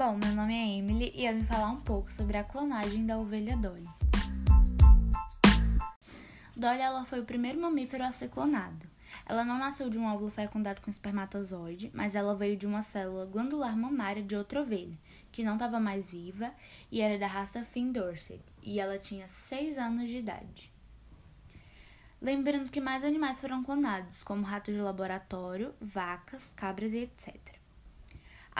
Bom, meu nome é Emily e eu vim falar um pouco sobre a clonagem da ovelha Dolly. Dolly ela foi o primeiro mamífero a ser clonado. Ela não nasceu de um óvulo fecundado com espermatozoide, mas ela veio de uma célula glandular mamária de outra ovelha, que não estava mais viva e era da raça Finn Dorset, e ela tinha 6 anos de idade. Lembrando que mais animais foram clonados, como ratos de laboratório, vacas, cabras e etc.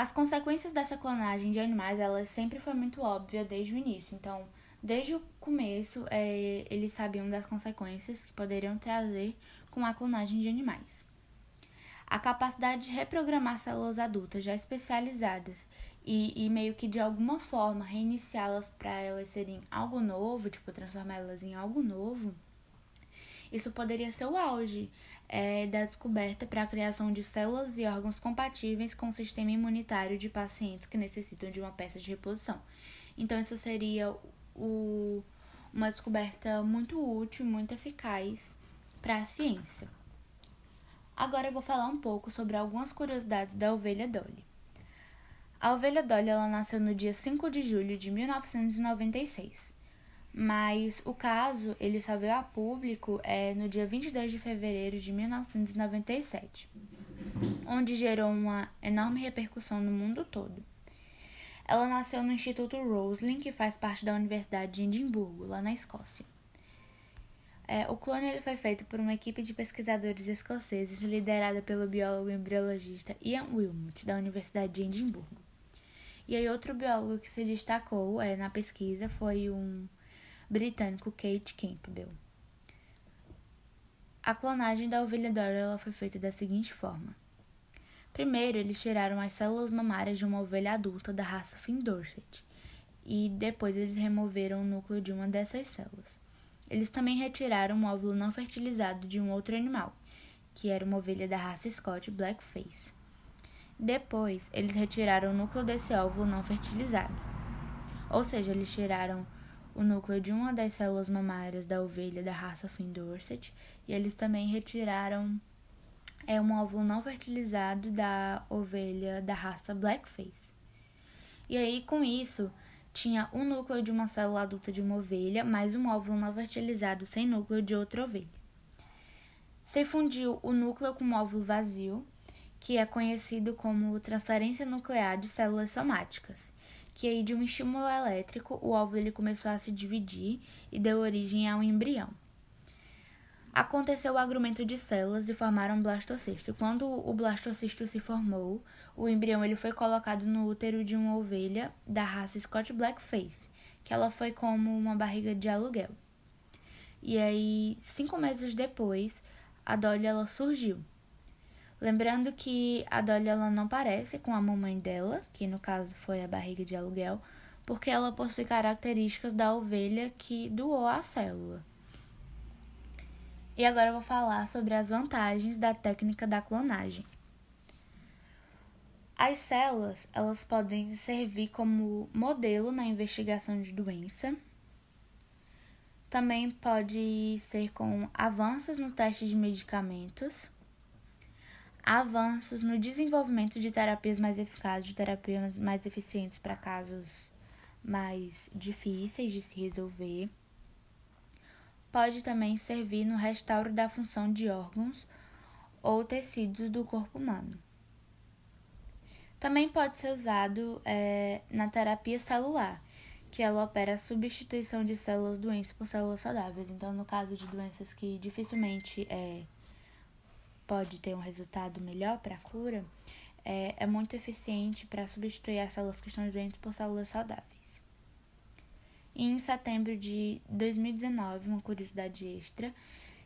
As consequências dessa clonagem de animais, ela sempre foi muito óbvia desde o início. Então, desde o começo, é, eles sabiam das consequências que poderiam trazer com a clonagem de animais. A capacidade de reprogramar células adultas já especializadas e, e meio que de alguma forma reiniciá-las para elas serem algo novo, tipo transformá-las em algo novo, isso poderia ser o auge é, da descoberta para a criação de células e órgãos compatíveis com o sistema imunitário de pacientes que necessitam de uma peça de reposição. Então, isso seria o, uma descoberta muito útil, muito eficaz para a ciência. Agora eu vou falar um pouco sobre algumas curiosidades da ovelha Dolly. A ovelha Dolly ela nasceu no dia 5 de julho de 1996 mas o caso ele só veio a público é, no dia 22 de fevereiro de 1997, onde gerou uma enorme repercussão no mundo todo. Ela nasceu no Instituto Roslin, que faz parte da Universidade de Edimburgo, lá na Escócia. É, o clone ele foi feito por uma equipe de pesquisadores escoceses liderada pelo biólogo e embriologista Ian Wilmot, da Universidade de Edimburgo. E aí outro biólogo que se destacou é, na pesquisa foi um britânico Kate Campbell. A clonagem da ovelha Dolly foi feita da seguinte forma. Primeiro, eles tiraram as células mamárias de uma ovelha adulta da raça Finn Dorset e depois eles removeram o núcleo de uma dessas células. Eles também retiraram um óvulo não fertilizado de um outro animal, que era uma ovelha da raça Scott Blackface. Depois, eles retiraram o núcleo desse óvulo não fertilizado. Ou seja, eles tiraram o núcleo de uma das células mamárias da ovelha da raça Finn Dorset e eles também retiraram é um óvulo não fertilizado da ovelha da raça Blackface. E aí, com isso, tinha um núcleo de uma célula adulta de uma ovelha, mais um óvulo não fertilizado sem núcleo de outra ovelha. Se fundiu o núcleo com um óvulo vazio, que é conhecido como transferência nuclear de células somáticas que aí de um estímulo elétrico o óvulo ele começou a se dividir e deu origem a um embrião. Aconteceu o agrupamento de células e formaram um blastocisto. Quando o blastocisto se formou, o embrião ele foi colocado no útero de uma ovelha da raça Scott Blackface, que ela foi como uma barriga de aluguel. E aí, cinco meses depois, a Dolly ela surgiu. Lembrando que a Dolly ela não parece com a mamãe dela, que no caso foi a barriga de aluguel, porque ela possui características da ovelha que doou a célula. E agora eu vou falar sobre as vantagens da técnica da clonagem. As células, elas podem servir como modelo na investigação de doença. Também pode ser com avanços no teste de medicamentos avanços no desenvolvimento de terapias mais eficazes, de terapias mais eficientes para casos mais difíceis de se resolver. Pode também servir no restauro da função de órgãos ou tecidos do corpo humano. Também pode ser usado é, na terapia celular, que ela opera a substituição de células doentes por células saudáveis. Então, no caso de doenças que dificilmente é, pode ter um resultado melhor para a cura, é, é muito eficiente para substituir as células que estão doentes por células saudáveis. E em setembro de 2019, uma curiosidade extra,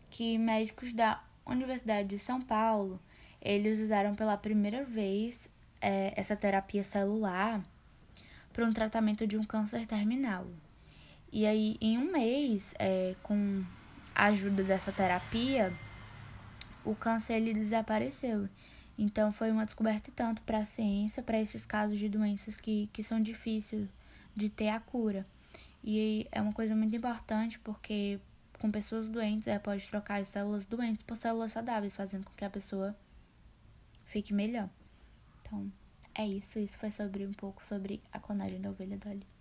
que médicos da Universidade de São Paulo, eles usaram pela primeira vez é, essa terapia celular para um tratamento de um câncer terminal. E aí, em um mês, é, com a ajuda dessa terapia, o câncer ele desapareceu. Então foi uma descoberta tanto para a ciência, para esses casos de doenças que, que são difíceis de ter a cura. E é uma coisa muito importante porque com pessoas doentes é, pode trocar as células doentes por células saudáveis, fazendo com que a pessoa fique melhor. Então, é isso. Isso foi sobre um pouco sobre a clonagem da ovelha Dolly.